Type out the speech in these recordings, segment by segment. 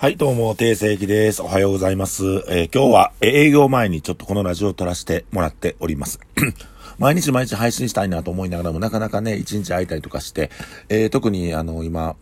はい、どうも、定世紀です。おはようございます。えー今日は営業前にちょっとこのラジオを撮らせてもらっております。毎日毎日配信したいなと思いながらも、なかなかね、一日会いたりとかして、えー特にあの、今、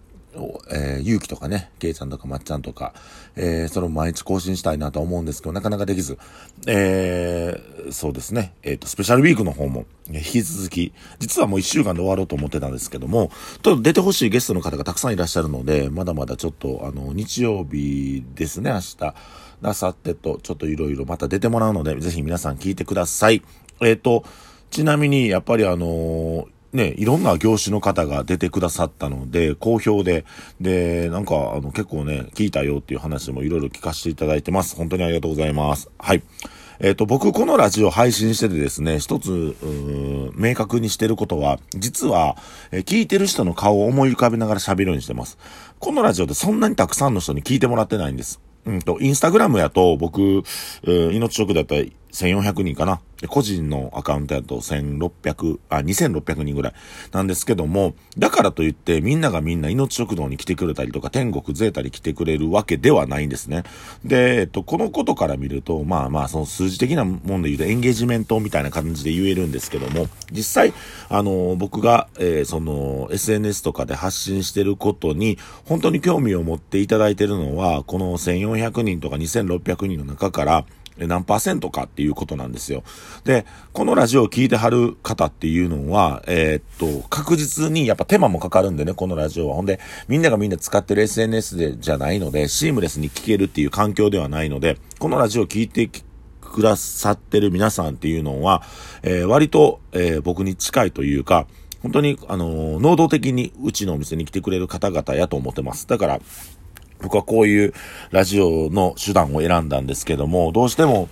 えー、ゆうきとかね、けいちゃんとかまっちゃんとか、えーそれも毎日更新したいなと思うんですけど、なかなかできず、えーそうですね、えっ、と、スペシャルウィークの方も、引き続き、実はもう一週間で終わろうと思ってたんですけども、ちょっと出てほしいゲストの方がたくさんいらっしゃるので、まだまだちょっと、あの、日曜日ですね、明日、明後日と、ちょっといろいろまた出てもらうので、ぜひ皆さん聞いてください。えっ、と、ちなみに、やっぱりあのね、いろんな業種の方が出てくださったので、好評で、で、なんか、あの、結構ね、聞いたよっていう話もいろいろ聞かせていただいてます。本当にありがとうございます。はい。えっ、と、僕、このラジオ配信しててですね、一つ、明確にしてることは、実は、えー聞いてる人の顔を思い浮かべながら喋るようにしてます。このラジオでそんなにたくさんの人に聞いてもらってないんです。うんと、インスタグラムやと、僕、えー命食だったら1400人かな。個人のアカウントやと1600、あ、2600人ぐらいなんですけども、だからといってみんながみんな命食堂に来てくれたりとか、天国ゼータに来てくれるわけではないんですね。で、えっと、このことから見ると、まあまあ、その数字的なもんで言うとエンゲージメントみたいな感じで言えるんですけども、実際、あの、僕が、えーその、SNS とかで発信してることに、本当に興味を持っていただいてるのは、この1400人とか2600人の中から、何パーセントかっていうことなんですよ。で、このラジオを聞いてはる方っていうのは、えーっと、確実にやっぱ手間もかかるんでね、このラジオは。ほんで、みんながみんな使ってる SNS でじゃないので、シームレスに聞けるっていう環境ではないので、このラジオを聞いてくださってる皆さんっていうのは、えー割と、えー僕に近いというか、本当に、あのー能動的にうちのお店に来てくれる方々やと思ってます。だから、僕はこういうラジオの手段を選んだんですけども、どうしても、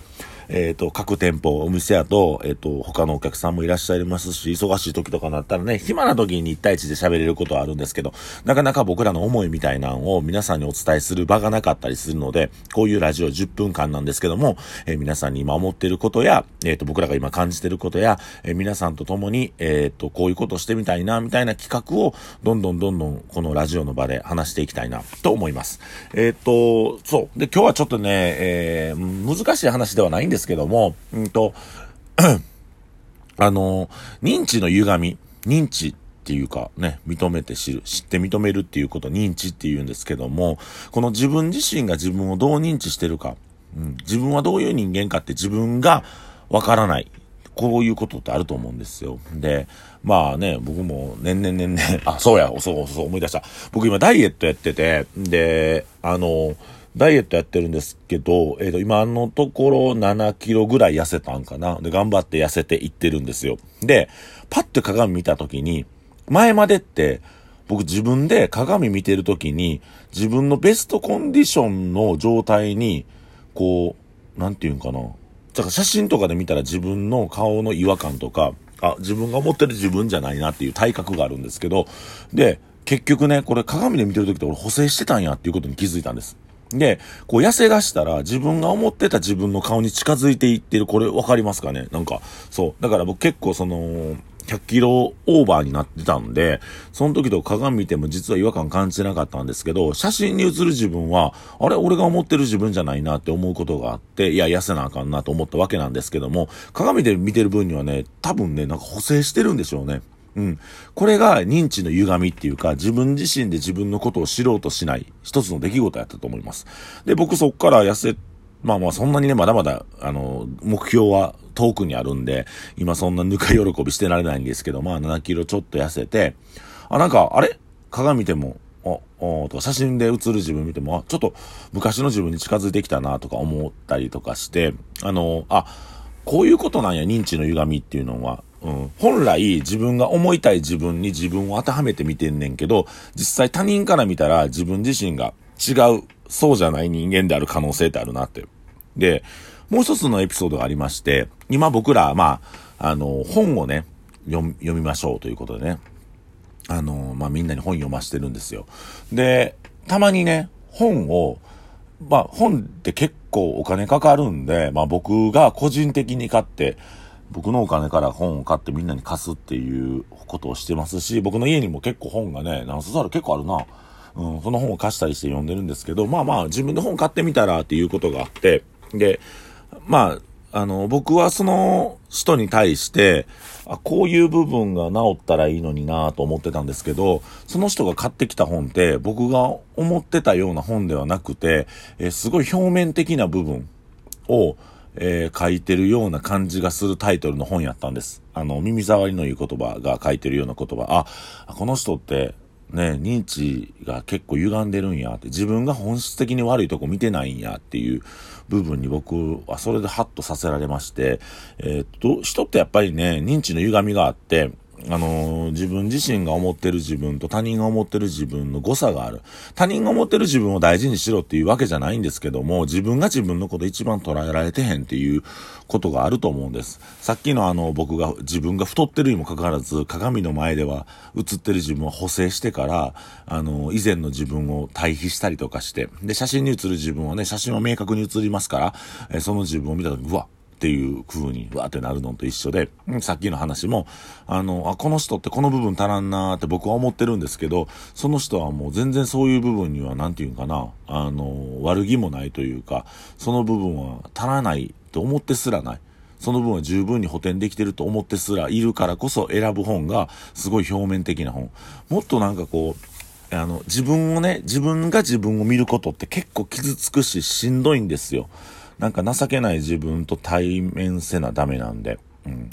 えっ、と、各店舗、お店やと、えっ、と、他のお客さんもいらっしゃいますし、忙しい時とかになったらね、暇な時に1対1で喋れることはあるんですけど、なかなか僕らの思いみたいなのを皆さんにお伝えする場がなかったりするので、こういうラジオ10分間なんですけども、えー皆さんに今思ってることや、えっ、と、僕らが今感じてることや、えー皆さんと共に、えっ、と、こういうことしてみたいな、みたいな企画を、どんどんどんどん、このラジオの場で話していきたいな、と思います。えっ、と、そう。で、今日はちょっとね、え難しい話ではないんですですけども、うんと、あの、認知の歪み、認知っていうかね、認めて知る、知って認めるっていうこと認知って言うんですけども、この自分自身が自分をどう認知してるか、うん、自分はどういう人間かって自分がわからない。こういうことってあると思うんですよ。で、まあね、僕も年々年々、あ、そうや、そうそう思い出した。僕今ダイエットやってて、で、あの、ダイエットやってるんですけど、えっ、と、今のところ7キロぐらい痩せたんかな。で、頑張って痩せていってるんですよ。で、パッと鏡見たときに、前までって、僕自分で鏡見てるときに、自分のベストコンディションの状態に、こう、なんていうんかな。だから写真とかで見たら自分の顔の違和感とか、あ、自分が思ってる自分じゃないなっていう体格があるんですけど、で、結局ね、これ鏡で見てる時って俺補正してたんやっていうことに気づいたんです。で、こう痩せ出したら自分が思ってた自分の顔に近づいていってる、これ分かりますかね？なんか、そう。だから僕結構その、100キロオーバーになってたんで、その時と鏡見ても実は違和感感じてなかったんですけど、写真に写る自分は、あれ？俺が思ってる自分じゃないなって思うことがあって、いや、痩せなあかんなと思ったわけなんですけども、鏡で見てる分にはね、多分ね、なんか補正してるんでしょうね。うん。これが認知の歪みっていうか、自分自身で自分のことを知ろうとしない一つの出来事やったと思います。で、僕そっから痩せ、まあまあそんなにね、まだまだ、あの、目標は遠くにあるんで、今そんなぬか喜びしてられないんですけど、まあ7キロちょっと痩せて、あ、なんか、あれ？鏡見ても、あ、あとか写真で写る自分見ても、あ、ちょっと昔の自分に近づいてきたなとか思ったりとかして、あの、あ、こういうことなんや、認知の歪みっていうのは。うん、本来自分が思いたい自分に自分を当てはめて見てんねんけど、実際他人から見たら自分自身が違う、そうじゃない人間である可能性ってあるなって。で、もう一つのエピソードがありまして、今僕ら、まあ、あの、本をね、読みましょうということでね、あの、まあ、みんなに本読ましてるんですよ。で、たまにね、本を、まあ、本って結構お金かかるんで、まあ、僕が個人的に買って、僕のお金から本を買ってみんなに貸すっていうことをしてますし、僕の家にも結構本がね、何冊ある結構あるな。うん、その本を貸したりして読んでるんですけど、まあまあ自分で本買ってみたらっていうことがあって、で、まあ、あの、僕はその人に対して、あ、こういう部分が治ったらいいのになと思ってたんですけど、その人が買ってきた本って僕が思ってたような本ではなくて、えすごい表面的な部分を、えー、書いてるような感じがするタイトルの本やったんです。あの、耳障りのいい言葉が書いてるような言葉。あ、この人ってね、認知が結構歪んでるんやって、自分が本質的に悪いとこ見てないんやっていう部分に僕はそれでハッとさせられまして、えー、っと、人ってやっぱりね、認知の歪みがあって、あのー、自分自身が思ってる自分と他人が思ってる自分の誤差がある。他人が思ってる自分を大事にしろっていうわけじゃないんですけども、自分が自分のこと一番捉えられてへんっていうことがあると思うんです。さっきのあの、僕が自分が太ってるにもかかわらず、鏡の前では映ってる自分を補正してから、あの、以前の自分を対比したりとかして、で、写真に写る自分はね、写真は明確に写りますから、えその自分を見た時うわ、っていう風にわーってなるのと一緒で、さっきの話も、あの、あ、この人ってこの部分足らんなーって僕は思ってるんですけど、その人はもう全然そういう部分には、なんていうんかな、あの、悪気もないというか、その部分は足らないと思ってすらない。その分は十分に補填できてると思ってすらいるからこそ選ぶ本がすごい表面的な本。もっとなんかこう、あの、自分をね、自分が自分を見ることって結構傷つくししんどいんですよ。なんか情けない自分と対面せなダメなんで。うん。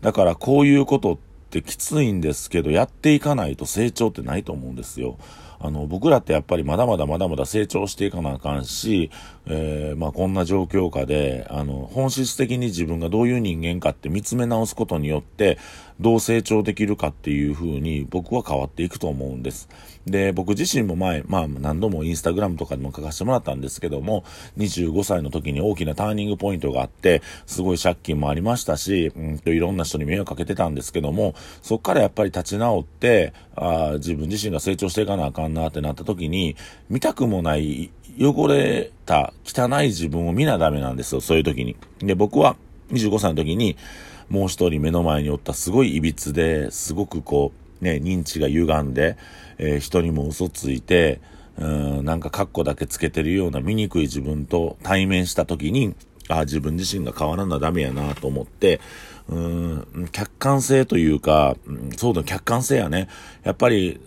だからこういうことってきついんですけど、やっていかないと成長ってないと思うんですよ。あの、僕らってやっぱりまだまだまだまだ成長していかなあかんし、えー、まあこんな状況下で、あの、本質的に自分がどういう人間かって見つめ直すことによって、どう成長できるかっていう風に僕は変わっていくと思うんです。で、僕自身も前、まあ何度もインスタグラムとかでも書かせてもらったんですけども、25歳の時に大きなターニングポイントがあって、すごい借金もありましたし、うんといろんな人に迷惑かけてたんですけども、そっからやっぱり立ち直って、あ自分自身が成長していかなあかんんなってなった時に、見たくもない汚れた汚い自分を見なダメなんですよ、そういう時に。で、僕は25歳の時に、もう一人目の前におったすごい歪で、すごくこう、ね、認知が歪んで、えー、人にも嘘ついて、うん、なんかカッコだけつけてるような醜い自分と対面した時に、あ自分自身が変わらなダメやなと思って、うん、客観性というか、そうだ、客観性やね。やっぱり、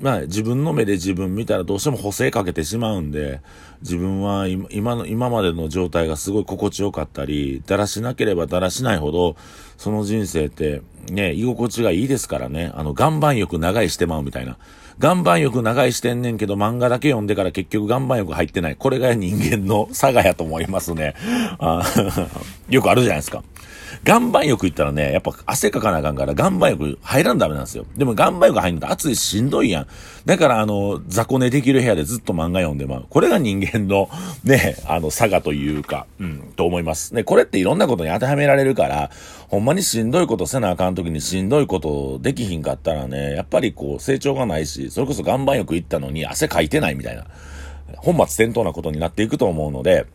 まあ自分の目で自分見たらどうしても補正かけてしまうんで、自分は今の、今までの状態がすごい心地よかったり、だらしなければだらしないほど、その人生ってね、居心地がいいですからね、あの、岩盤浴長いしてまうみたいな。岩盤浴長いしてんねんけど漫画だけ読んでから結局岩盤浴入ってない。これが人間の 差がやと思いますね。あ よくあるじゃないですか。岩盤浴行ったらね、やっぱ汗かかなあかんから岩盤浴入らんダメなんですよ。でも岩盤浴入るの暑いししんどいやん。だからあの、雑魚寝できる部屋でずっと漫画読んでまう。これが人間のね、あの、差がというか、うん、と思います。ね、これっていろんなことに当てはめられるから、ほんまにしんどいことせなあかん時にしんどいことできひんかったらね、やっぱりこう成長がないし、それこそ岩盤浴行ったのに汗かいてないみたいな、本末転倒なことになっていくと思うので、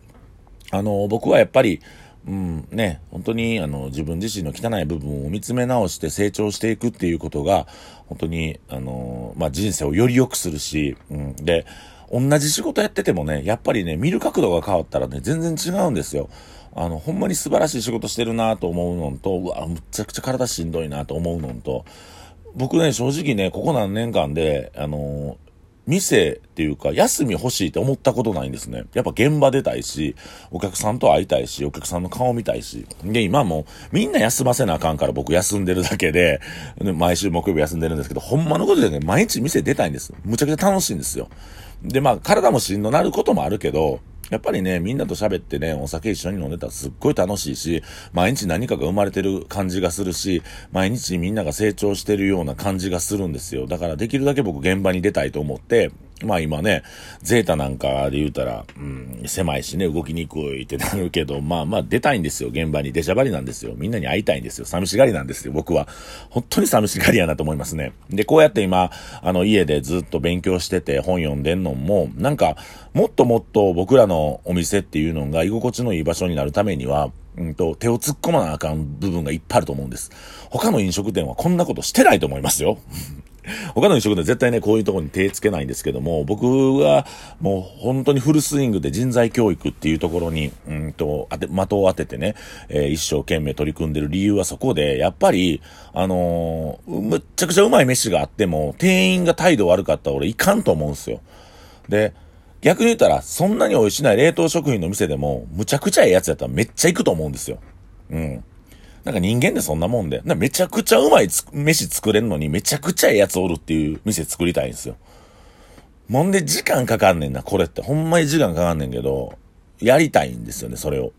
あの、僕はやっぱり、うん、ね、本当にあの自分自身の汚い部分を見つめ直して成長していくっていうことが、本当に、あの、まあ、人生をより良くするし、うん、で、同じ仕事やっててもね、やっぱりね、見る角度が変わったらね、全然違うんですよ。あの、ほんまに素晴らしい仕事してるなと思うのと、うわ、むちゃくちゃ体しんどいなと思うのと、僕ね、正直ね、ここ何年間で、あの店っていうか、休み欲しいって思ったことないんですね。やっぱ現場出たいし、お客さんと会いたいし、お客さんの顔見たいし。で、今もみんな休ませなあかんから僕休んでるだけで、毎週木曜日休んでるんですけど、ほんまのことでね、毎日店出たいんです。むちゃくちゃ楽しいんですよ。で、まあ、体もしんどなることもあるけど、やっぱりね、みんなと喋ってね、お酒一緒に飲んでたらすっごい楽しいし、毎日何かが生まれてる感じがするし、毎日みんなが成長してるような感じがするんですよ。だからできるだけ僕現場に出たいと思って、まあ今ね、ゼータなんかで言うたら、うん、狭いしね、動きにくいってなるけど、まあまあ出たいんですよ、現場に。出しゃばりなんですよ。みんなに会いたいんですよ。寂しがりなんですよ、僕は。本当に寂しがりやなと思いますね。で、こうやって今、あの家でずっと勉強してて本読んでんのも、なんか、もっともっと僕らのお店っていうのが居心地のいい場所になるためには、うんと、手を突っ込まなあかん部分がいっぱいあると思うんです。他の飲食店はこんなことしてないと思いますよ。他の飲食で絶対ね、こういうとこに手つけないんですけども、僕はもう本当にフルスイングで人材教育っていうところに、うんと、当て、的を当ててね、えー、一生懸命取り組んでる理由はそこで、やっぱり、あのー、むっちゃくちゃうまい飯があっても、店員が態度悪かったら俺いかんと思うんすよ。で、逆に言ったら、そんなに美味しない冷凍食品の店でも、むちゃくちゃええやつやったらめっちゃ行くと思うんですよ。うん。なんか人間ってそんなもんで、めちゃくちゃうまい飯作れるのにめちゃくちゃええやつおるっていう店作りたいんですよ。もんで時間かかんねんな、これって。ほんまに時間かかんねんけど、やりたいんですよね、それを。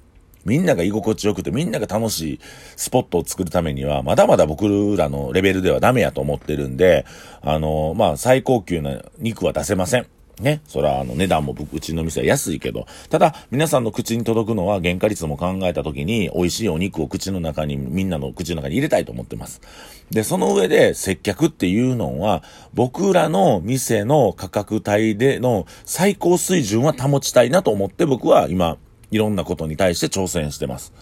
みんなが居心地よくて、みんなが楽しいスポットを作るためには、まだまだ僕らのレベルではダメやと思ってるんで、あの、まあ、最高級な肉は出せません。ね。そら、あの、値段もうちの店は安いけど、ただ、皆さんの口に届くのは原価率も考えた時に、美味しいお肉を口の中に、みんなの口の中に入れたいと思ってます。で、その上で、接客っていうのは、僕らの店の価格帯での最高水準は保ちたいなと思って僕は今、いろんなことに対して挑戦してます。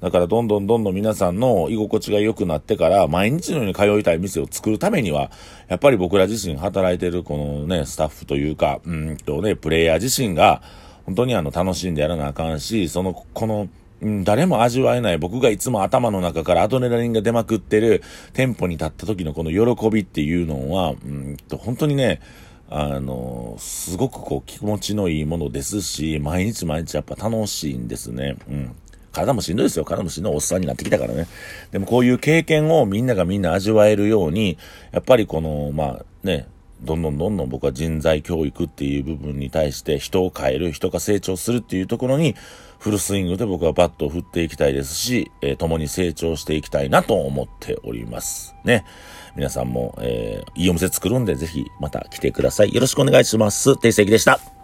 だからどんどんどんどん皆さんの居心地が良くなってから、毎日のように通いたい店を作るためには、やっぱり僕ら自身働いてるこのね、スタッフというか、うんとね、プレイヤー自身が、本当にあの、楽しんでやらなあかんし、その、この、誰も味わえない僕がいつも頭の中からアドレナリンが出まくってる店舗に立った時のこの喜びっていうのは、うんと、本当にね、あの、すごくこう気持ちのいいものですし、毎日毎日やっぱ楽しいんですね。うん。体もしんどいですよ。体もしんどいおっさんになってきたからね。でもこういう経験をみんながみんな味わえるように、やっぱりこの、まあね、どんどんどんどん僕は人材教育っていう部分に対して人を変える、人が成長するっていうところにフルスイングで僕はバットを振っていきたいですし、えー、共に成長していきたいなと思っております。ね。皆さんも、えー、いいお店作るんでぜひまた来てください。よろしくお願いします。定石でした。